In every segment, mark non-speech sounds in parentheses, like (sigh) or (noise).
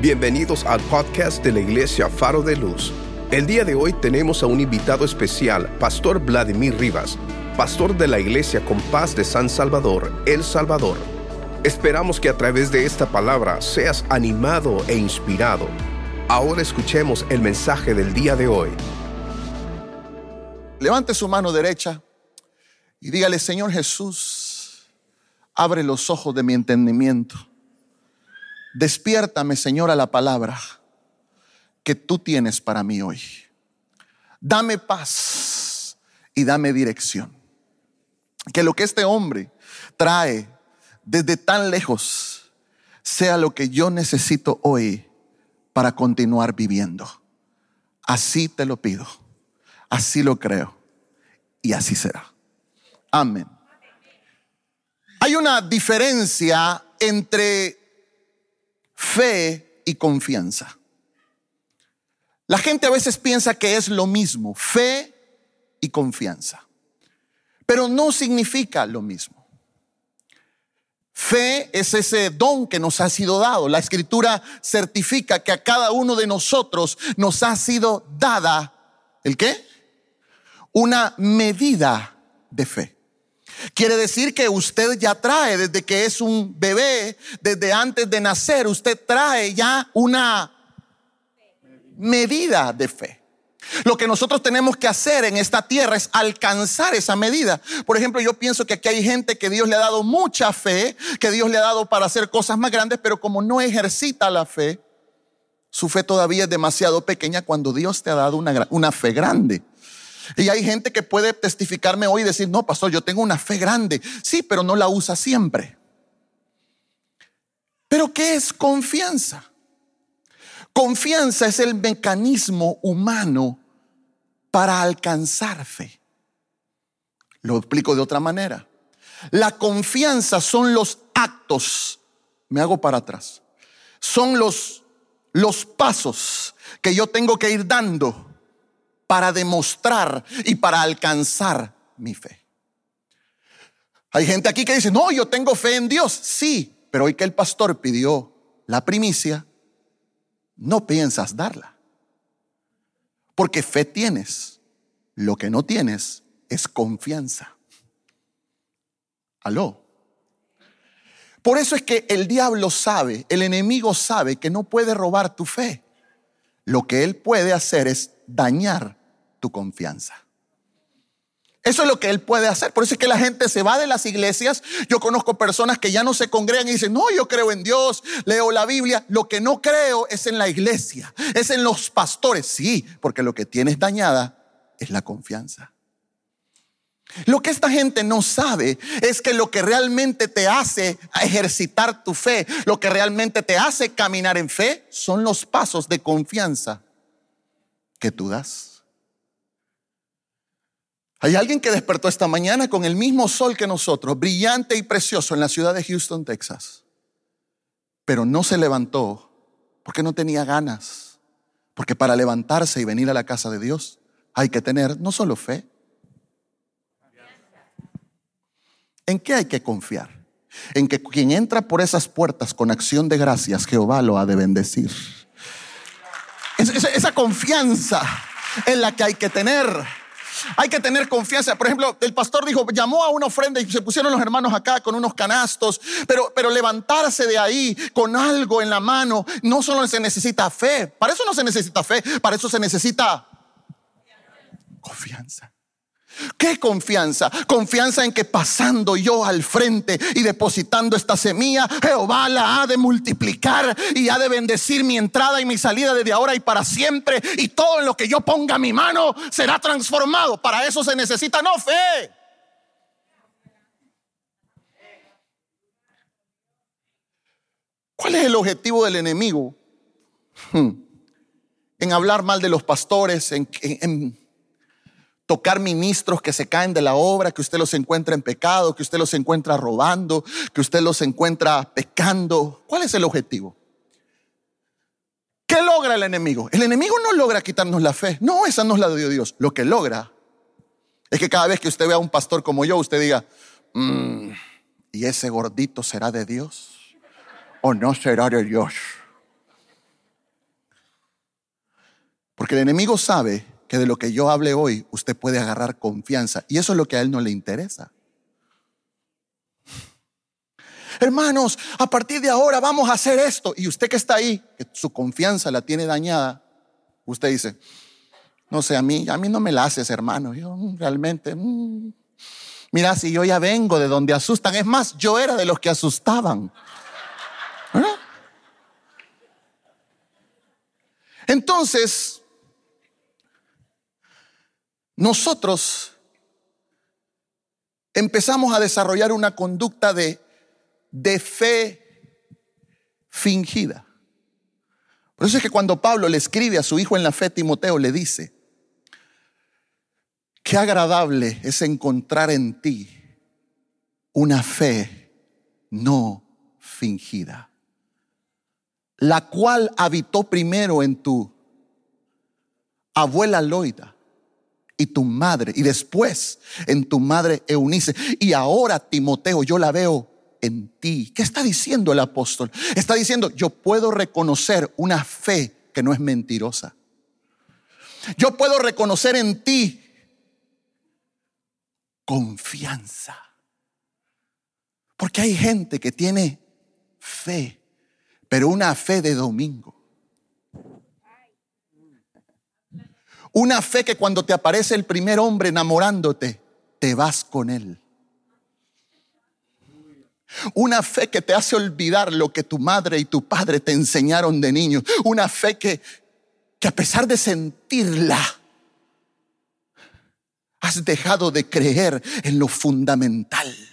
Bienvenidos al podcast de la Iglesia Faro de Luz. El día de hoy tenemos a un invitado especial, Pastor Vladimir Rivas, pastor de la Iglesia Compás de San Salvador, El Salvador. Esperamos que a través de esta palabra seas animado e inspirado. Ahora escuchemos el mensaje del día de hoy. Levante su mano derecha y dígale, Señor Jesús, abre los ojos de mi entendimiento. Despiértame, Señor, a la palabra que tú tienes para mí hoy. Dame paz y dame dirección. Que lo que este hombre trae desde tan lejos sea lo que yo necesito hoy para continuar viviendo. Así te lo pido, así lo creo y así será. Amén. Hay una diferencia entre fe y confianza. La gente a veces piensa que es lo mismo, fe y confianza, pero no significa lo mismo. Fe es ese don que nos ha sido dado. La escritura certifica que a cada uno de nosotros nos ha sido dada, ¿el qué? Una medida de fe. Quiere decir que usted ya trae desde que es un bebé, desde antes de nacer, usted trae ya una medida de fe. Lo que nosotros tenemos que hacer en esta tierra es alcanzar esa medida. Por ejemplo, yo pienso que aquí hay gente que Dios le ha dado mucha fe, que Dios le ha dado para hacer cosas más grandes, pero como no ejercita la fe, su fe todavía es demasiado pequeña cuando Dios te ha dado una, una fe grande. Y hay gente que puede testificarme hoy y decir, no, pastor, yo tengo una fe grande. Sí, pero no la usa siempre. Pero ¿qué es confianza? Confianza es el mecanismo humano para alcanzar fe. Lo explico de otra manera. La confianza son los actos, me hago para atrás, son los, los pasos que yo tengo que ir dando para demostrar y para alcanzar mi fe. Hay gente aquí que dice, no, yo tengo fe en Dios. Sí, pero hoy que el pastor pidió la primicia, no piensas darla. Porque fe tienes. Lo que no tienes es confianza. Aló. Por eso es que el diablo sabe, el enemigo sabe que no puede robar tu fe. Lo que él puede hacer es dañar tu confianza. Eso es lo que Él puede hacer. Por eso es que la gente se va de las iglesias. Yo conozco personas que ya no se congregan y dicen, no, yo creo en Dios, leo la Biblia. Lo que no creo es en la iglesia, es en los pastores. Sí, porque lo que tienes dañada es la confianza. Lo que esta gente no sabe es que lo que realmente te hace ejercitar tu fe, lo que realmente te hace caminar en fe, son los pasos de confianza que tú das. Hay alguien que despertó esta mañana con el mismo sol que nosotros, brillante y precioso en la ciudad de Houston, Texas. Pero no se levantó porque no tenía ganas. Porque para levantarse y venir a la casa de Dios hay que tener no solo fe. ¿En qué hay que confiar? En que quien entra por esas puertas con acción de gracias, Jehová lo ha de bendecir. esa confianza en la que hay que tener. Hay que tener confianza. Por ejemplo, el pastor dijo, llamó a una ofrenda y se pusieron los hermanos acá con unos canastos, pero, pero levantarse de ahí con algo en la mano, no solo se necesita fe, para eso no se necesita fe, para eso se necesita confianza. ¿Qué confianza? Confianza en que pasando yo al frente y depositando esta semilla, Jehová la ha de multiplicar y ha de bendecir mi entrada y mi salida desde ahora y para siempre. Y todo en lo que yo ponga mi mano será transformado. Para eso se necesita no fe. ¿Cuál es el objetivo del enemigo? Hmm. En hablar mal de los pastores, en, en tocar ministros que se caen de la obra, que usted los encuentra en pecado, que usted los encuentra robando, que usted los encuentra pecando. ¿Cuál es el objetivo? ¿Qué logra el enemigo? El enemigo no logra quitarnos la fe. No, esa no es la de Dios. Lo que logra es que cada vez que usted vea a un pastor como yo, usted diga, mm, ¿y ese gordito será de Dios? ¿O no será de Dios? Porque el enemigo sabe que de lo que yo hable hoy usted puede agarrar confianza y eso es lo que a él no le interesa. Hermanos, a partir de ahora vamos a hacer esto. Y usted que está ahí, que su confianza la tiene dañada, usted dice, no sé, a mí, a mí no me la haces, hermano. Yo realmente, mm, mira, si yo ya vengo de donde asustan, es más, yo era de los que asustaban. Entonces, nosotros empezamos a desarrollar una conducta de de fe fingida. Por eso es que cuando Pablo le escribe a su hijo en la fe, Timoteo, le dice, qué agradable es encontrar en ti una fe no fingida, la cual habitó primero en tu abuela Loida y tu madre, y después en tu madre Eunice. Y ahora, Timoteo, yo la veo en ti. ¿Qué está diciendo el apóstol? Está diciendo, yo puedo reconocer una fe que no es mentirosa. Yo puedo reconocer en ti confianza. Porque hay gente que tiene fe, pero una fe de domingo. Una fe que cuando te aparece el primer hombre enamorándote, te vas con él. Una fe que te hace olvidar lo que tu madre y tu padre te enseñaron de niño. Una fe que, que a pesar de sentirla, has dejado de creer en lo fundamental.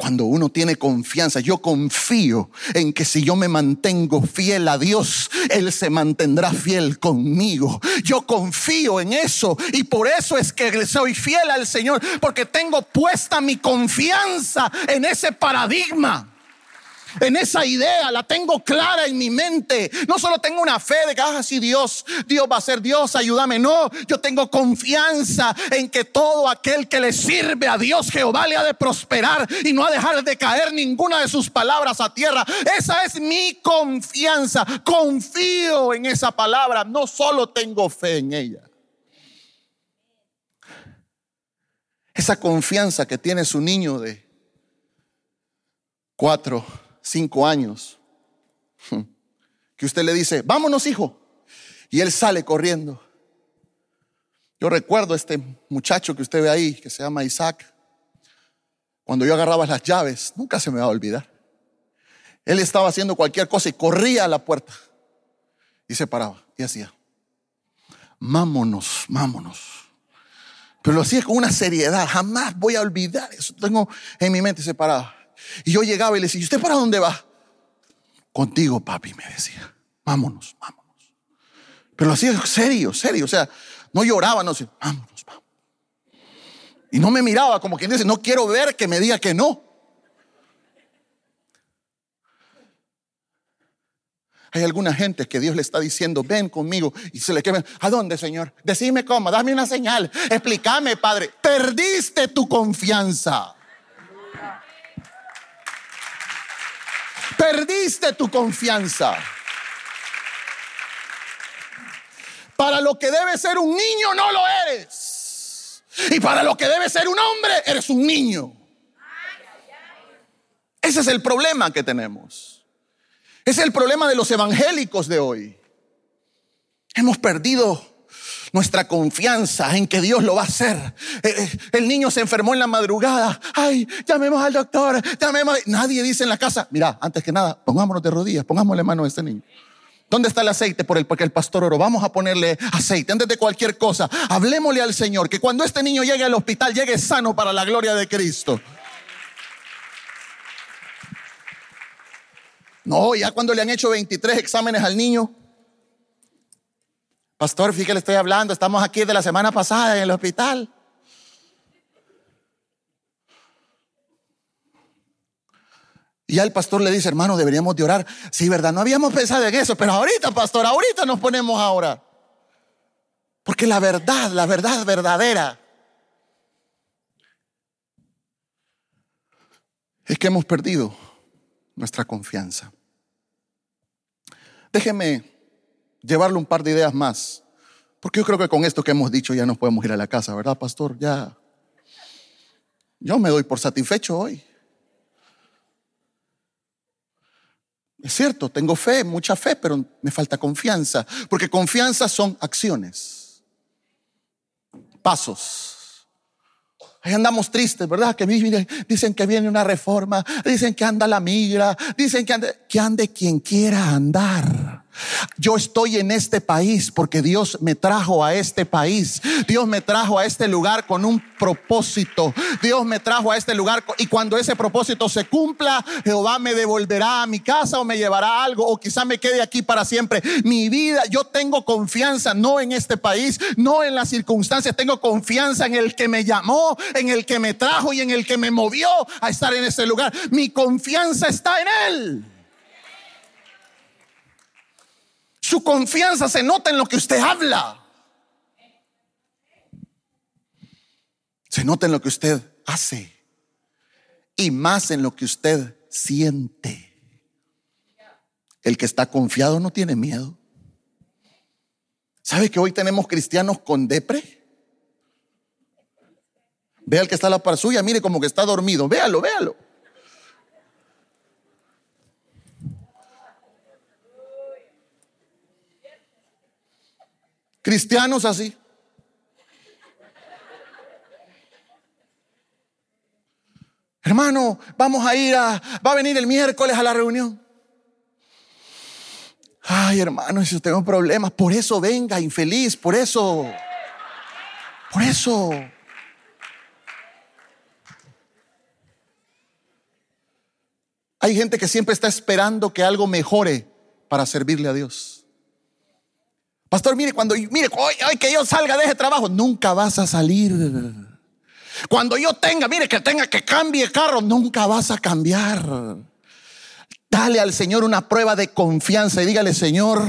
Cuando uno tiene confianza, yo confío en que si yo me mantengo fiel a Dios, Él se mantendrá fiel conmigo. Yo confío en eso y por eso es que soy fiel al Señor, porque tengo puesta mi confianza en ese paradigma en esa idea, la tengo clara en mi mente. No solo tengo una fe de que, ah, sí, Dios, Dios va a ser Dios, ayúdame. No, yo tengo confianza en que todo aquel que le sirve a Dios, Jehová, le ha de prosperar y no ha de dejar de caer ninguna de sus palabras a tierra. Esa es mi confianza. Confío en esa palabra, no solo tengo fe en ella. Esa confianza que tiene su niño de cuatro cinco años, (laughs) que usted le dice, vámonos hijo, y él sale corriendo. Yo recuerdo a este muchacho que usted ve ahí, que se llama Isaac, cuando yo agarraba las llaves, nunca se me va a olvidar. Él estaba haciendo cualquier cosa y corría a la puerta y se paraba y hacía, vámonos, vámonos. Pero lo hacía con una seriedad, jamás voy a olvidar eso. Tengo en mi mente, se paraba. Y yo llegaba y le decía, ¿y usted para dónde va? Contigo, papi, me decía. Vámonos, vámonos. Pero lo hacía serio, serio. O sea, no lloraba, no decía, vámonos, vámonos. Y no me miraba como quien dice, no quiero ver que me diga que no. Hay alguna gente que Dios le está diciendo, ven conmigo y se le queda, ¿a dónde, Señor? Decime cómo, dame una señal, explícame, Padre. Perdiste tu confianza. Perdiste tu confianza. Para lo que debe ser un niño no lo eres. Y para lo que debe ser un hombre eres un niño. Ese es el problema que tenemos. Ese es el problema de los evangélicos de hoy. Hemos perdido nuestra confianza en que Dios lo va a hacer. Eh, eh, el niño se enfermó en la madrugada. Ay, llamemos al doctor, llamemos. Nadie dice en la casa, mira, antes que nada, pongámonos de rodillas, pongámosle mano a este niño. ¿Dónde está el aceite por el porque el pastor oro? Vamos a ponerle aceite antes de cualquier cosa. Hablemosle al Señor que cuando este niño llegue al hospital llegue sano para la gloria de Cristo. No, ya cuando le han hecho 23 exámenes al niño, Pastor, fíjate, le estoy hablando, estamos aquí de la semana pasada en el hospital. Y ya el pastor le dice, hermano, deberíamos de orar. Sí, verdad, no habíamos pensado en eso, pero ahorita, pastor, ahorita nos ponemos a orar. Porque la verdad, la verdad verdadera, es que hemos perdido nuestra confianza. Déjeme llevarle un par de ideas más. Porque yo creo que con esto que hemos dicho ya nos podemos ir a la casa, ¿verdad, pastor? Ya. Yo me doy por satisfecho hoy. Es cierto, tengo fe, mucha fe, pero me falta confianza, porque confianza son acciones, pasos. Ahí andamos tristes, ¿verdad? Que dicen que viene una reforma, dicen que anda la migra, dicen que ande, que ande quien quiera andar. Yo estoy en este país porque Dios me trajo a este país. Dios me trajo a este lugar con un propósito. Dios me trajo a este lugar y cuando ese propósito se cumpla, Jehová me devolverá a mi casa o me llevará algo o quizá me quede aquí para siempre. Mi vida, yo tengo confianza no en este país, no en las circunstancias, tengo confianza en el que me llamó, en el que me trajo y en el que me movió a estar en este lugar. Mi confianza está en él. Su confianza se nota en lo que usted habla. Se nota en lo que usted hace. Y más en lo que usted siente. El que está confiado no tiene miedo. ¿Sabe que hoy tenemos cristianos con depre? Vea el que está a la par suya, mire como que está dormido. Véalo, véalo. Cristianos así. Hermano, vamos a ir a, va a venir el miércoles a la reunión. Ay, hermano, si tengo problemas, por eso venga, infeliz, por eso. Por eso. Hay gente que siempre está esperando que algo mejore para servirle a Dios. Pastor, mire, cuando mire, que yo salga de ese trabajo, nunca vas a salir. Cuando yo tenga, mire, que tenga que cambie carro, nunca vas a cambiar. Dale al Señor una prueba de confianza y dígale, Señor,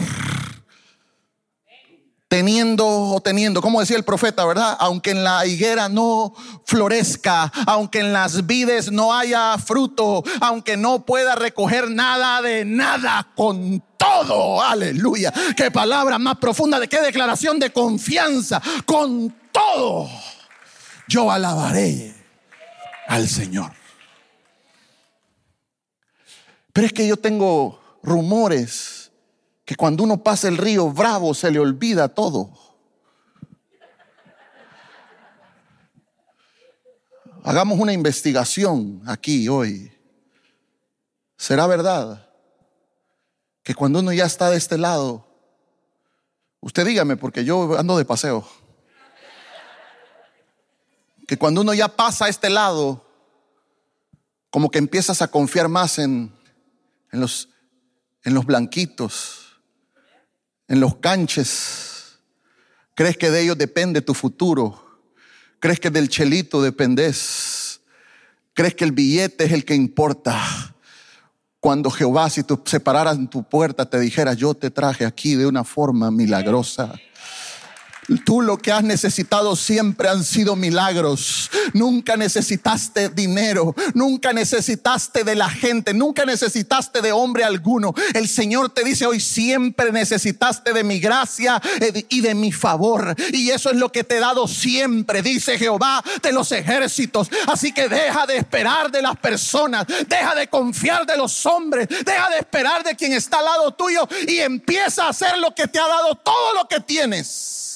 teniendo o teniendo, como decía el profeta, ¿verdad? Aunque en la higuera no florezca, aunque en las vides no haya fruto, aunque no pueda recoger nada de nada, con todo, aleluya. Qué palabra más profunda, de qué declaración de confianza, con todo, yo alabaré al Señor. Pero es que yo tengo rumores que cuando uno pasa el río bravo se le olvida todo. Hagamos una investigación aquí hoy. ¿Será verdad que cuando uno ya está de este lado, usted dígame porque yo ando de paseo, que cuando uno ya pasa a este lado, como que empiezas a confiar más en, en, los, en los blanquitos, en los canches. Crees que de ellos depende tu futuro. Crees que del chelito dependes. Crees que el billete es el que importa. Cuando Jehová, si tú separaras en tu puerta, te dijera, yo te traje aquí de una forma milagrosa. Tú lo que has necesitado siempre han sido milagros. Nunca necesitaste dinero, nunca necesitaste de la gente, nunca necesitaste de hombre alguno. El Señor te dice hoy siempre necesitaste de mi gracia y de mi favor. Y eso es lo que te he dado siempre, dice Jehová de los ejércitos. Así que deja de esperar de las personas, deja de confiar de los hombres, deja de esperar de quien está al lado tuyo y empieza a hacer lo que te ha dado todo lo que tienes.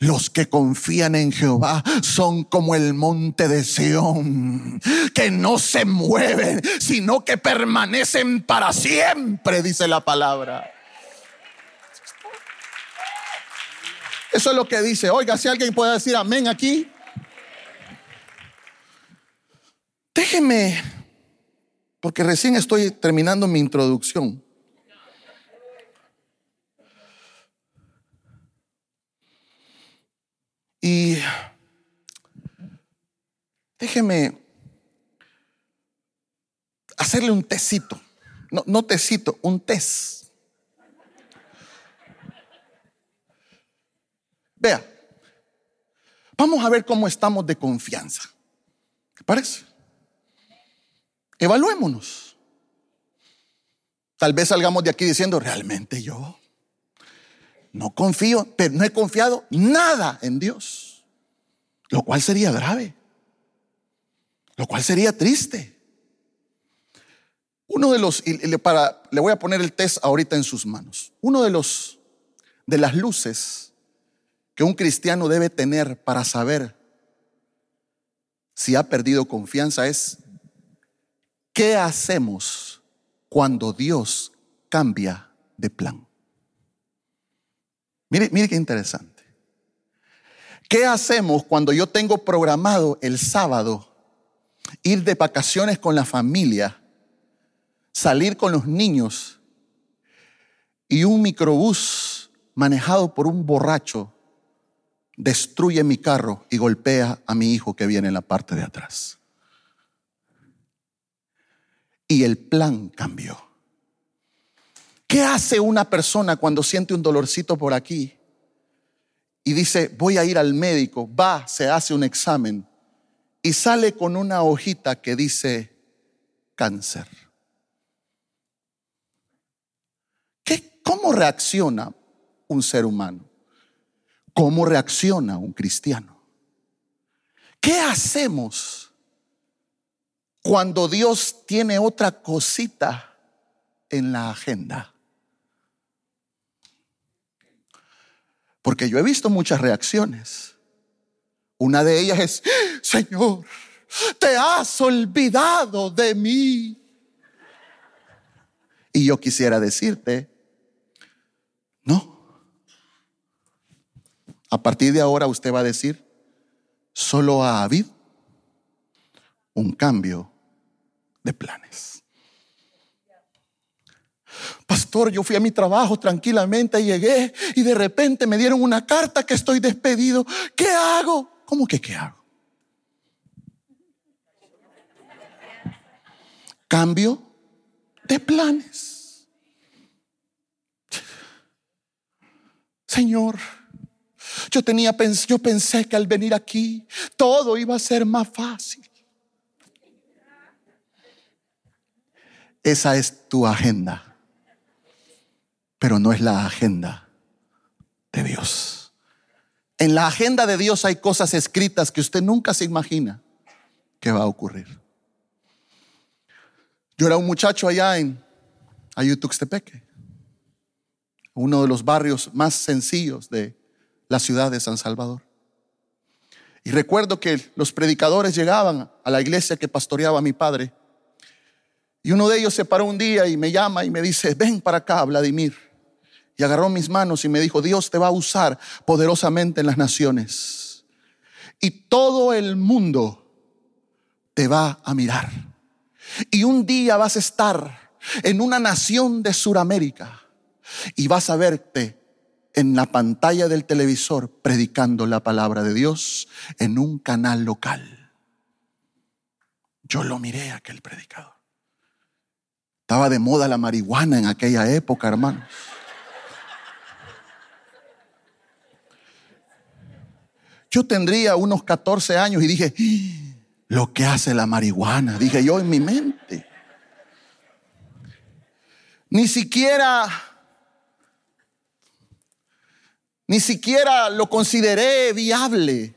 Los que confían en Jehová son como el monte de Sión, que no se mueven, sino que permanecen para siempre, dice la palabra. Eso es lo que dice. Oiga, si alguien puede decir amén aquí. Déjeme, porque recién estoy terminando mi introducción. Y déjeme hacerle un tecito. No, no tecito, un test. Vea, vamos a ver cómo estamos de confianza. ¿Te parece? Evaluémonos. Tal vez salgamos de aquí diciendo, realmente yo no confío, pero no he confiado nada en Dios. Lo cual sería grave. Lo cual sería triste. Uno de los, y le, para, le voy a poner el test ahorita en sus manos. Uno de los, de las luces que un cristiano debe tener para saber si ha perdido confianza es ¿qué hacemos cuando Dios cambia de plan? Mire, mire qué interesante. ¿Qué hacemos cuando yo tengo programado el sábado ir de vacaciones con la familia, salir con los niños y un microbús manejado por un borracho destruye mi carro y golpea a mi hijo que viene en la parte de atrás? Y el plan cambió. ¿Qué hace una persona cuando siente un dolorcito por aquí y dice, voy a ir al médico, va, se hace un examen y sale con una hojita que dice cáncer? ¿Qué, ¿Cómo reacciona un ser humano? ¿Cómo reacciona un cristiano? ¿Qué hacemos cuando Dios tiene otra cosita en la agenda? Porque yo he visto muchas reacciones. Una de ellas es, Señor, te has olvidado de mí. Y yo quisiera decirte, no. A partir de ahora usted va a decir, solo ha habido un cambio de planes. Pastor, yo fui a mi trabajo tranquilamente, llegué y de repente me dieron una carta que estoy despedido. ¿Qué hago? ¿Cómo que qué hago? Cambio de planes. Señor, yo tenía yo pensé que al venir aquí todo iba a ser más fácil. Esa es tu agenda pero no es la agenda de Dios. En la agenda de Dios hay cosas escritas que usted nunca se imagina que va a ocurrir. Yo era un muchacho allá en Ayutuxtepeque, uno de los barrios más sencillos de la ciudad de San Salvador. Y recuerdo que los predicadores llegaban a la iglesia que pastoreaba mi padre. Y uno de ellos se paró un día y me llama y me dice, ven para acá, Vladimir y agarró mis manos y me dijo, Dios te va a usar poderosamente en las naciones. Y todo el mundo te va a mirar. Y un día vas a estar en una nación de Sudamérica y vas a verte en la pantalla del televisor predicando la palabra de Dios en un canal local. Yo lo miré aquel predicador. Estaba de moda la marihuana en aquella época, hermanos. Yo tendría unos 14 años y dije, lo que hace la marihuana, dije yo en mi mente. Ni siquiera, ni siquiera lo consideré viable.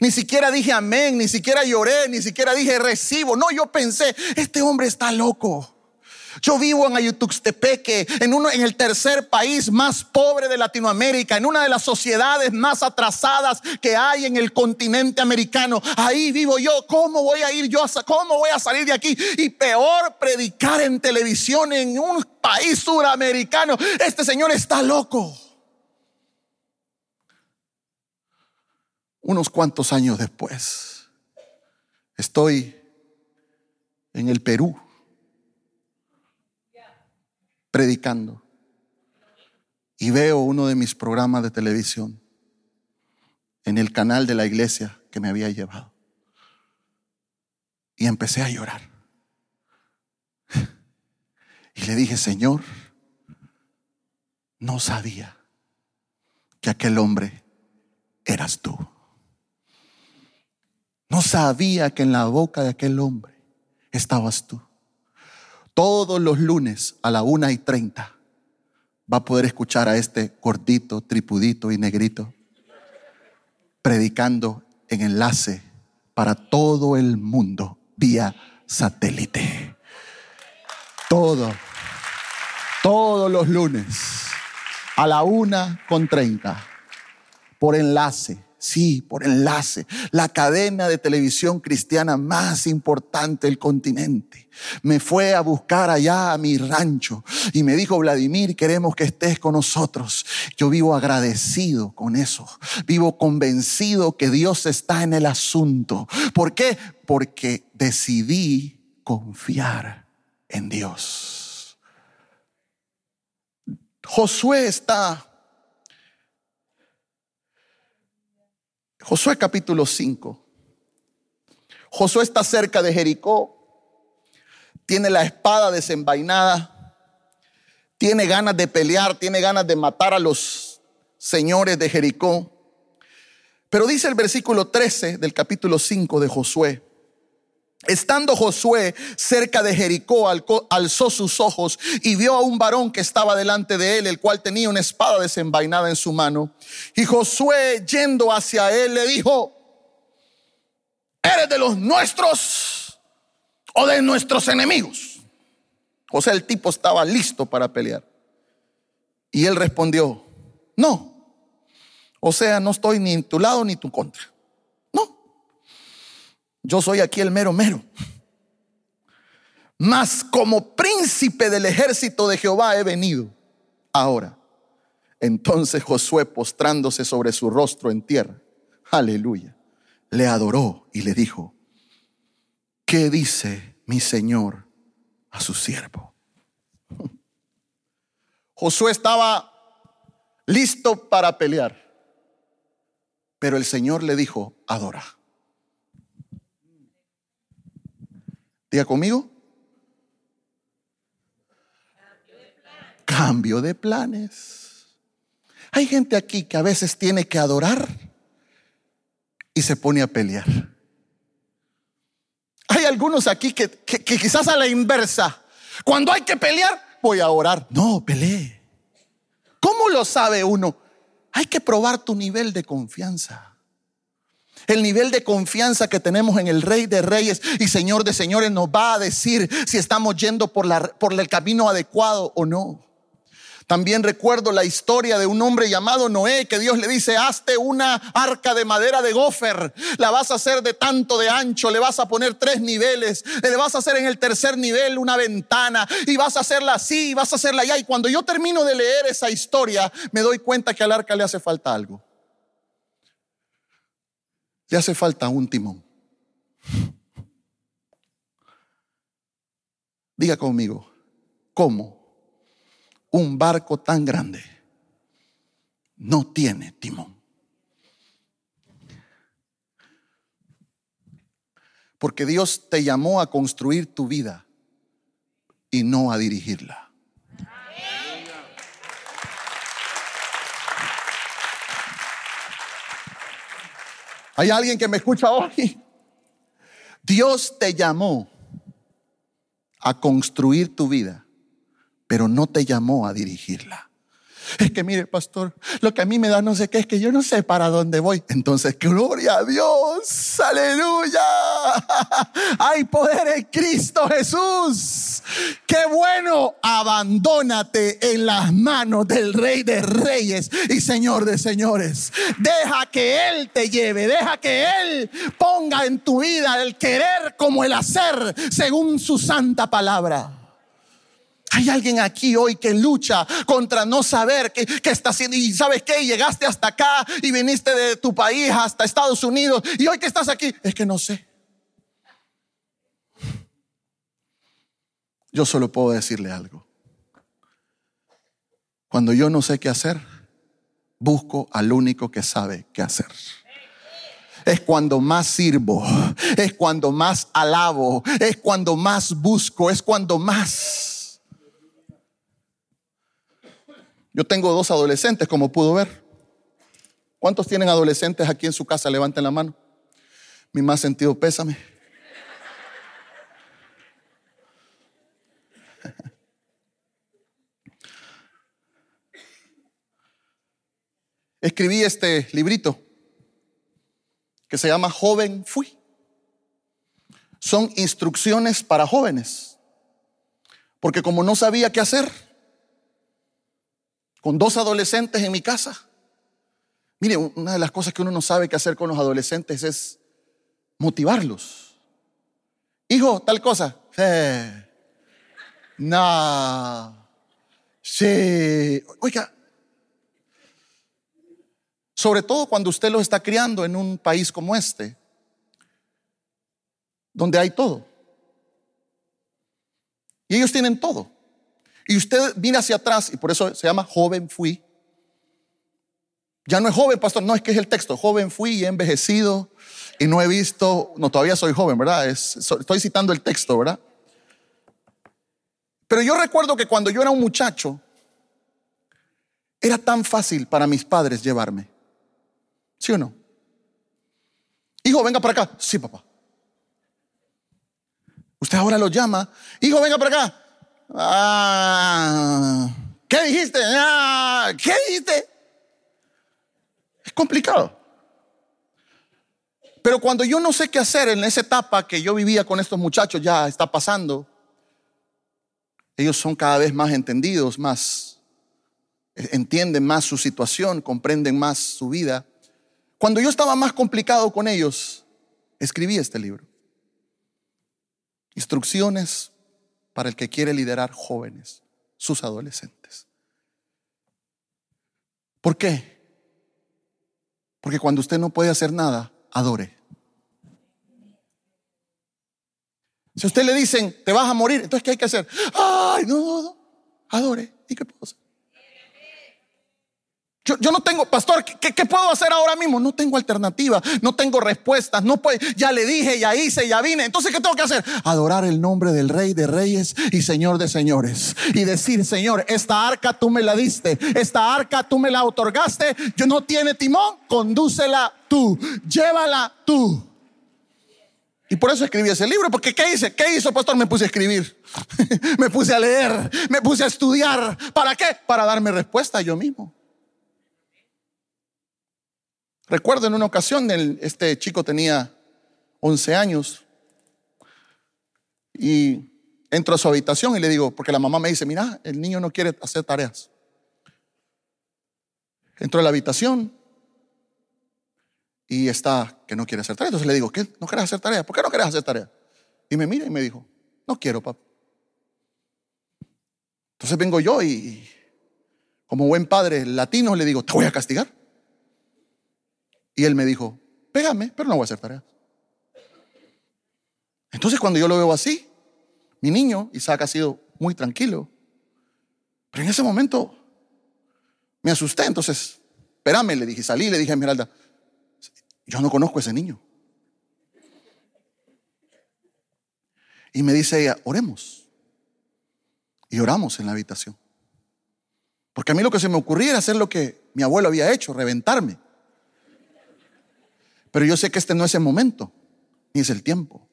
Ni siquiera dije amén, ni siquiera lloré, ni siquiera dije recibo. No, yo pensé, este hombre está loco. Yo vivo en Ayutuxtepeque, en, el tercer país más pobre de Latinoamérica, en una de las sociedades más atrasadas que hay en el continente americano. Ahí vivo yo. ¿Cómo voy a ir yo? ¿Cómo voy a salir de aquí? Y peor, predicar en televisión en un país suramericano. Este señor está loco. Unos cuantos años después, estoy en el Perú predicando y veo uno de mis programas de televisión en el canal de la iglesia que me había llevado. Y empecé a llorar. Y le dije, Señor, no sabía que aquel hombre eras tú. No sabía que en la boca de aquel hombre estabas tú. Todos los lunes a la una y treinta va a poder escuchar a este gordito, tripudito y negrito predicando en enlace para todo el mundo vía satélite. Todo, todos los lunes a la una con treinta por enlace Sí, por enlace. La cadena de televisión cristiana más importante del continente. Me fue a buscar allá a mi rancho y me dijo, Vladimir, queremos que estés con nosotros. Yo vivo agradecido con eso. Vivo convencido que Dios está en el asunto. ¿Por qué? Porque decidí confiar en Dios. Josué está Josué capítulo 5. Josué está cerca de Jericó, tiene la espada desenvainada, tiene ganas de pelear, tiene ganas de matar a los señores de Jericó. Pero dice el versículo 13 del capítulo 5 de Josué, Estando Josué cerca de Jericó, alzó sus ojos y vio a un varón que estaba delante de él, el cual tenía una espada desenvainada en su mano. Y Josué, yendo hacia él, le dijo, ¿eres de los nuestros o de nuestros enemigos? O sea, el tipo estaba listo para pelear. Y él respondió, no. O sea, no estoy ni en tu lado ni en tu contra. Yo soy aquí el mero mero. Mas como príncipe del ejército de Jehová he venido ahora. Entonces Josué postrándose sobre su rostro en tierra, aleluya, le adoró y le dijo, ¿qué dice mi Señor a su siervo? Josué estaba listo para pelear, pero el Señor le dijo, adora. Diga conmigo. Cambio de planes. Hay gente aquí que a veces tiene que adorar y se pone a pelear. Hay algunos aquí que, quizás a la inversa, cuando hay que pelear, voy a orar. No, pelee. ¿Cómo lo sabe uno? Hay que probar tu nivel de confianza. El nivel de confianza que tenemos en el Rey de Reyes y Señor de Señores nos va a decir si estamos yendo por, la, por el camino adecuado o no. También recuerdo la historia de un hombre llamado Noé que Dios le dice, hazte una arca de madera de gofer, la vas a hacer de tanto de ancho, le vas a poner tres niveles, le vas a hacer en el tercer nivel una ventana y vas a hacerla así, vas a hacerla allá. Y cuando yo termino de leer esa historia, me doy cuenta que al arca le hace falta algo. Le hace falta un timón. Diga conmigo, ¿cómo un barco tan grande no tiene timón? Porque Dios te llamó a construir tu vida y no a dirigirla. ¿Hay alguien que me escucha hoy? Dios te llamó a construir tu vida, pero no te llamó a dirigirla. Es que mire, pastor, lo que a mí me da no sé qué es que yo no sé para dónde voy. Entonces, gloria a Dios, aleluya. (laughs) Hay poder en Cristo Jesús. Qué bueno, abandónate en las manos del Rey de Reyes y Señor de Señores. Deja que Él te lleve, deja que Él ponga en tu vida el querer como el hacer según su santa palabra. Hay alguien aquí hoy que lucha contra no saber qué, está haciendo. Y sabes qué, llegaste hasta acá y viniste de tu país hasta Estados Unidos. Y hoy que estás aquí, es que no sé. Yo solo puedo decirle algo. Cuando yo no sé qué hacer, busco al único que sabe qué hacer es cuando más sirvo, es cuando más alabo, es cuando más busco, es cuando más Yo tengo dos adolescentes, como pudo ver. ¿Cuántos tienen adolescentes aquí en su casa? Levanten la mano. Mi más sentido pésame. Escribí este librito que se llama Joven Fui. Son instrucciones para jóvenes. Porque como no sabía qué hacer, con dos adolescentes en mi casa, mire, una de las cosas que uno no sabe qué hacer con los adolescentes es motivarlos. Hijo, tal cosa. No. Sí. Oiga, sobre todo cuando usted los está criando en un país como este, donde hay todo. Y ellos tienen todo. Y usted mira hacia atrás, y por eso se llama joven fui. Ya no es joven, pastor, no es que es el texto. Joven fui y he envejecido y no he visto, no, todavía soy joven, ¿verdad? estoy citando el texto, ¿verdad? Pero yo recuerdo que cuando yo era un muchacho, era tan fácil para mis padres llevarme. ¿Sí o no? Hijo, venga para acá. Sí, papá. Usted ahora lo llama. Hijo, venga para acá. Ah, ¿Qué dijiste? Ah, ¿Qué dijiste? Es complicado. Pero cuando yo no sé qué hacer en esa etapa que yo vivía con estos muchachos, ya está pasando. Ellos son cada vez más entendidos, más entienden más su situación, comprenden más su vida. Cuando yo estaba más complicado con ellos, escribí este libro. Instrucciones para el que quiere liderar jóvenes, sus adolescentes. ¿Por qué? Porque cuando usted no puede hacer nada, adore. Si a usted le dicen, te vas a morir, entonces ¿qué hay que hacer? Ay, no, no, no, adore. ¿Y qué puedo hacer? Yo, no tengo, pastor, ¿qué, puedo hacer ahora mismo? No tengo alternativa, no tengo respuestas, no puedo, ya le dije, ya hice, ya vine. Entonces, ¿qué tengo que hacer? Adorar el nombre del Rey de Reyes y Señor de Señores. Y decir, Señor, esta arca tú me la diste, esta arca tú me la otorgaste, yo no tiene timón, condúcela tú, llévala tú. Y por eso escribí ese libro, porque ¿qué hice? ¿Qué hizo, pastor? Me puse a escribir, (laughs) me puse a leer, me puse a estudiar. ¿Para qué? Para darme respuesta yo mismo. Recuerdo en una ocasión, este chico tenía 11 años y entro a su habitación y le digo, porque la mamá me dice, mira, el niño no quiere hacer tareas. Entro a la habitación y está que no quiere hacer tareas. Entonces le digo, ¿qué? ¿No quieres hacer tareas? ¿Por qué no quieres hacer tareas? Y me mira y me dijo, no quiero, papá. Entonces vengo yo y como buen padre latino le digo, te voy a castigar. Y él me dijo, pégame, pero no voy a hacer tareas. Entonces cuando yo lo veo así, mi niño, Isaac, ha sido muy tranquilo. Pero en ese momento me asusté. Entonces, espérame, le dije, salí, le dije a Esmeralda, yo no conozco a ese niño. Y me dice ella, oremos. Y oramos en la habitación. Porque a mí lo que se me ocurría era hacer lo que mi abuelo había hecho, reventarme. Pero yo sé que este no es el momento, ni es el tiempo.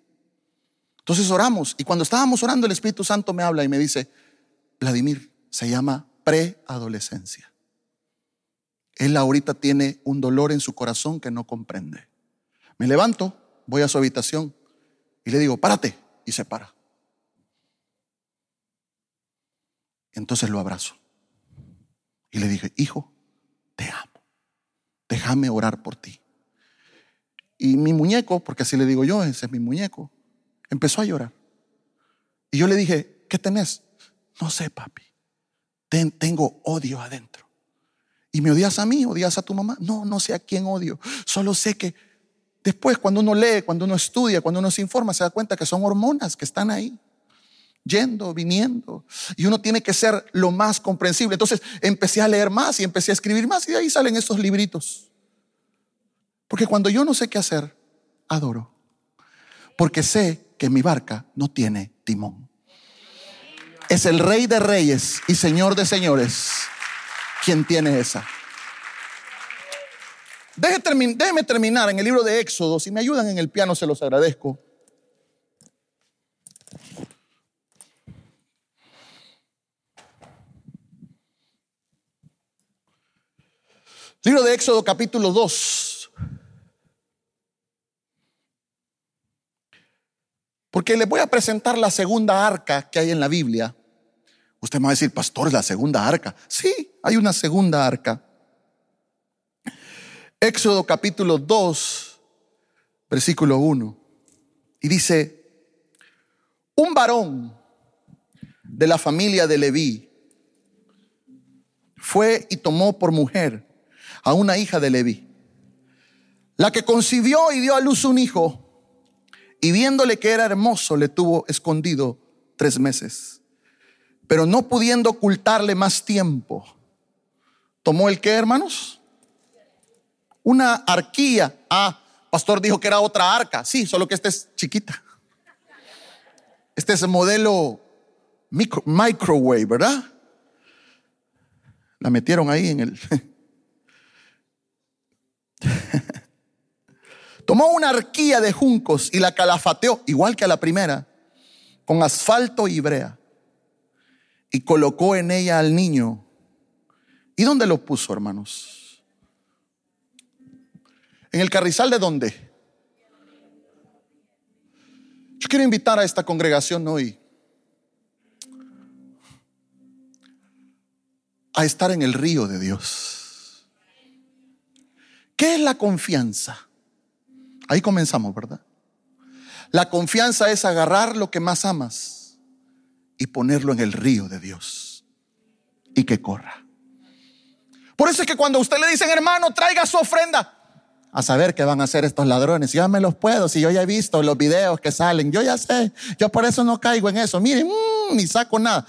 Entonces oramos y cuando estábamos orando el Espíritu Santo me habla y me dice, Vladimir, se llama preadolescencia. Él ahorita tiene un dolor en su corazón que no comprende. Me levanto, voy a su habitación y le digo, párate. Y se para. Entonces lo abrazo. Y le dije, hijo, te amo. Déjame orar por ti. Y mi muñeco, porque así le digo yo, ese es mi muñeco, empezó a llorar. Y yo le dije, ¿qué tenés? No sé, papi. tengo odio adentro. ¿Y me odias a mí? ¿Odias a tu mamá? No, no sé a quién odio. Solo sé que después, cuando uno lee, cuando uno estudia, cuando uno se informa, se da cuenta que son hormonas que están ahí yendo, viniendo. Y uno tiene que ser lo más comprensible. Entonces empecé a leer más y empecé a escribir más y de ahí salen estos libritos. Porque cuando yo no sé qué hacer, adoro. Porque sé que mi barca no tiene timón. Es el rey de reyes y señor de señores quien tiene esa. Déjeme terminar en el libro de Éxodo. Si me ayudan en el piano, se los agradezco. Libro de Éxodo capítulo 2. Porque les voy a presentar la segunda arca que hay en la Biblia. Usted me va a decir, pastor, la segunda arca. Sí, hay una segunda arca. Éxodo capítulo 2, versículo 1. Y dice, un varón de la familia de Leví fue y tomó por mujer a una hija de Leví, la que concibió y dio a luz un hijo, y viéndole que era hermoso, le tuvo escondido tres meses. Pero no pudiendo ocultarle más tiempo, tomó el que, hermanos? Una arquía. Ah, pastor dijo que era otra arca. Sí, solo que esta es chiquita. Este es el modelo microwave, ¿verdad? La metieron ahí en el... (laughs) Tomó una arquía de juncos y la calafateó, igual que a la primera, con asfalto y brea. Y colocó en ella al niño. ¿Y dónde lo puso, hermanos? ¿En el carrizal de dónde? Yo quiero invitar a esta congregación hoy a estar en el río de Dios. ¿Qué es la confianza? Ahí comenzamos, ¿verdad? La confianza es agarrar lo que más amas y ponerlo en el río de Dios y que corra. Por eso es que cuando usted le dicen, hermano, traiga su ofrenda, a saber qué van a hacer estos ladrones. Yo me los puedo, si yo ya he visto los videos que salen, yo ya sé, yo por eso no caigo en eso. Miren, mm, ni saco nada.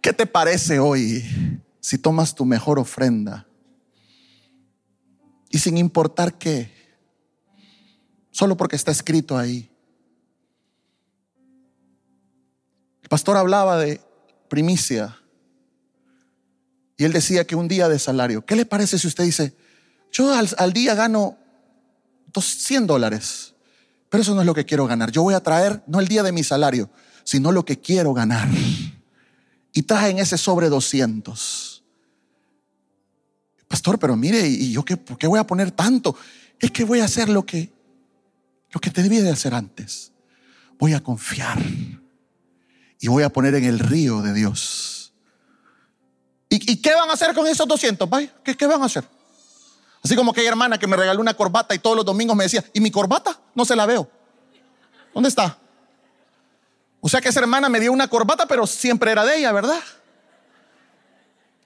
¿Qué te parece hoy si tomas tu mejor ofrenda y sin importar qué, solo porque está escrito ahí? El pastor hablaba de primicia y él decía que un día de salario. ¿Qué le parece si usted dice, yo al, día gano 100 dólares, pero eso no es lo que quiero ganar. Yo voy a traer no el día de mi salario, sino lo que quiero ganar. Y traen ese sobre 200. Pastor, pero mire, ¿y yo qué, por qué voy a poner tanto? Es que voy a hacer lo que, lo que te debía de hacer antes. Voy a confiar y voy a poner en el río de Dios. ¿Y, qué van a hacer con esos 200? ¿Qué, ¿Qué van a hacer? Así como aquella hermana que me regaló una corbata y todos los domingos me decía, ¿y mi corbata? No se la veo. ¿Dónde está? O sea que esa hermana me dio una corbata, pero siempre era de ella, ¿verdad?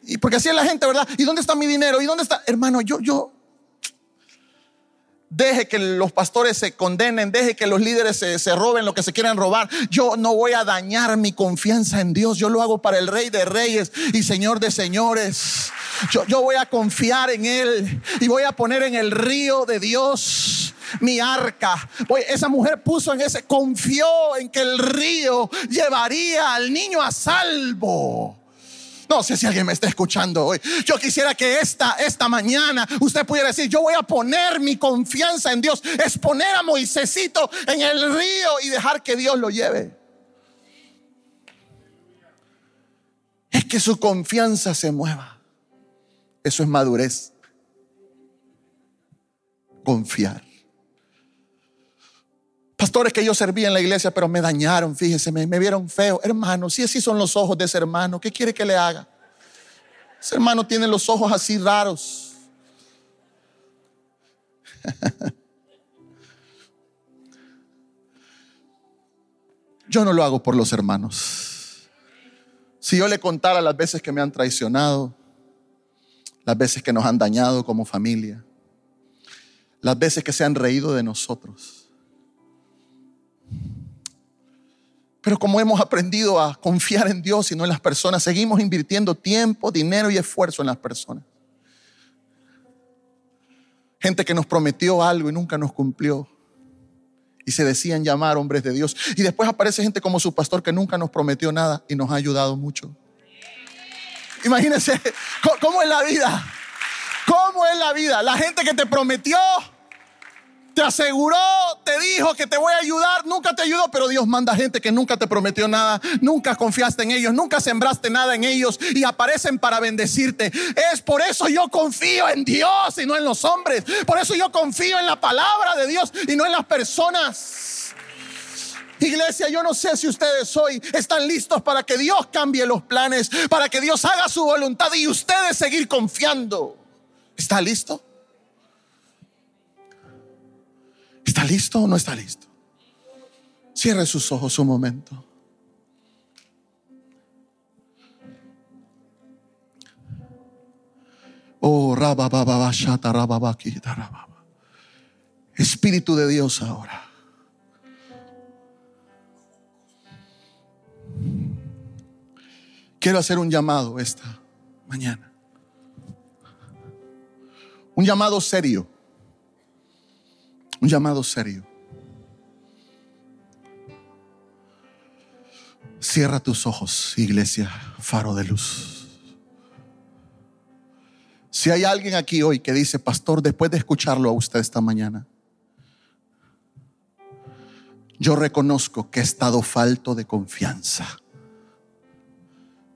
Y porque así es la gente, ¿verdad? ¿Y dónde está mi dinero? ¿Y dónde está? Hermano, yo, yo, Deje que los pastores se condenen, deje que los líderes se, roben lo que se quieran robar. Yo no voy a dañar mi confianza en Dios. Yo lo hago para el Rey de Reyes y Señor de Señores. Yo, yo voy a confiar en Él y voy a poner en el río de Dios mi arca. esa mujer puso en ese, confió en que el río llevaría al niño a salvo. No sé si alguien me está escuchando hoy. Yo quisiera que esta, esta mañana usted pudiera decir, yo voy a poner mi confianza en Dios. Es poner a Moisésito en el río y dejar que Dios lo lleve. Es que su confianza se mueva. Eso es madurez. Confiar. Pastores que yo servía en la iglesia, pero me dañaron, fíjese, me, vieron feo. Hermano, si así son los ojos de ese hermano, ¿qué quiere que le haga? Ese hermano tiene los ojos así raros. (laughs) Yo no lo hago por los hermanos. Si yo le contara las veces que me han traicionado, las veces que nos han dañado como familia, las veces que se han reído de nosotros, Pero como hemos aprendido a confiar en Dios y no en las personas, seguimos invirtiendo tiempo, dinero y esfuerzo en las personas. Gente que nos prometió algo y nunca nos cumplió. Y se decían llamar hombres de Dios. Y después aparece gente como su pastor que nunca nos prometió nada y nos ha ayudado mucho. Imagínense (laughs) cómo es la vida. ¿Cómo es la vida? La gente que te prometió te aseguró, te dijo que te voy a ayudar, nunca te ayudó, pero Dios manda gente que nunca te prometió nada, nunca confiaste en ellos, nunca sembraste nada en ellos y aparecen para bendecirte. Es por eso yo confío en Dios y no en los hombres. Por eso yo confío en la palabra de Dios y no en las personas. Iglesia, yo no sé si ustedes hoy están listos para que Dios cambie los planes, para que Dios haga su voluntad y ustedes seguir confiando. ¿Está listo? ¿Está listo o no está listo? Cierre sus ojos un momento. Oh, Espíritu de Dios ahora. Quiero hacer un llamado esta mañana. Un llamado serio. Un llamado serio. Cierra tus ojos, iglesia, faro de luz. Si hay alguien aquí hoy que dice, pastor, después de escucharlo a usted esta mañana, yo reconozco que he estado falto de confianza.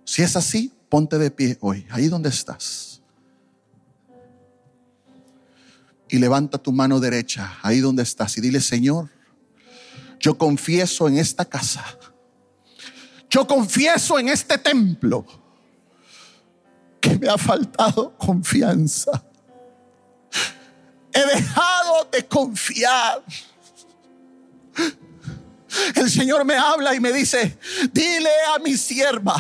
Si es así, ponte de pie hoy, ahí donde estás. Y levanta tu mano derecha ahí donde estás y dile, Señor, yo confieso en esta casa, yo confieso en este templo que me ha faltado confianza. He dejado de confiar. El Señor me habla y me dice, dile a mi sierva,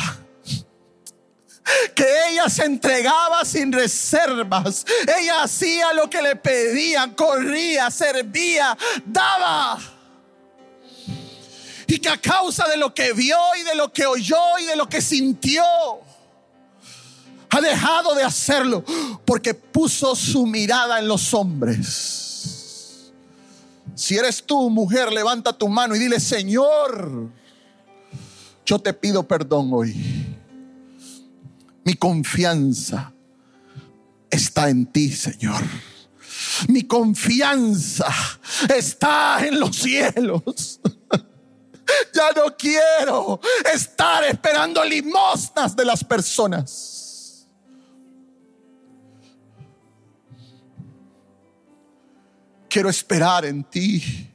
que ella se entregaba sin reservas. Ella hacía lo que le pedían, corría, servía, daba. Y que a causa de lo que vio y de lo que oyó y de lo que sintió, ha dejado de hacerlo porque puso su mirada en los hombres. Si eres tú, mujer, levanta tu mano y dile, Señor, yo te pido perdón hoy mi confianza está en ti, Señor. Mi confianza está en los cielos. Ya no quiero estar esperando limosnas de las personas. Quiero esperar en ti.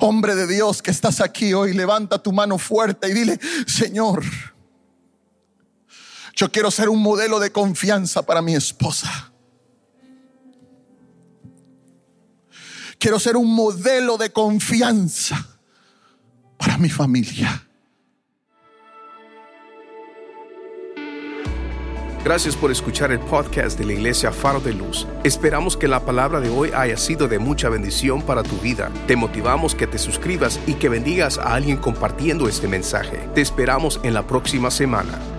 Hombre de Dios que estás aquí hoy, levanta tu mano fuerte y dile, Señor, yo quiero ser un modelo de confianza para mi esposa. Quiero ser un modelo de confianza para mi familia. Gracias por escuchar el podcast de la Iglesia Faro de Luz. Esperamos que la palabra de hoy haya sido de mucha bendición para tu vida. Te motivamos que te suscribas y que bendigas a alguien compartiendo este mensaje. Te esperamos en la próxima semana.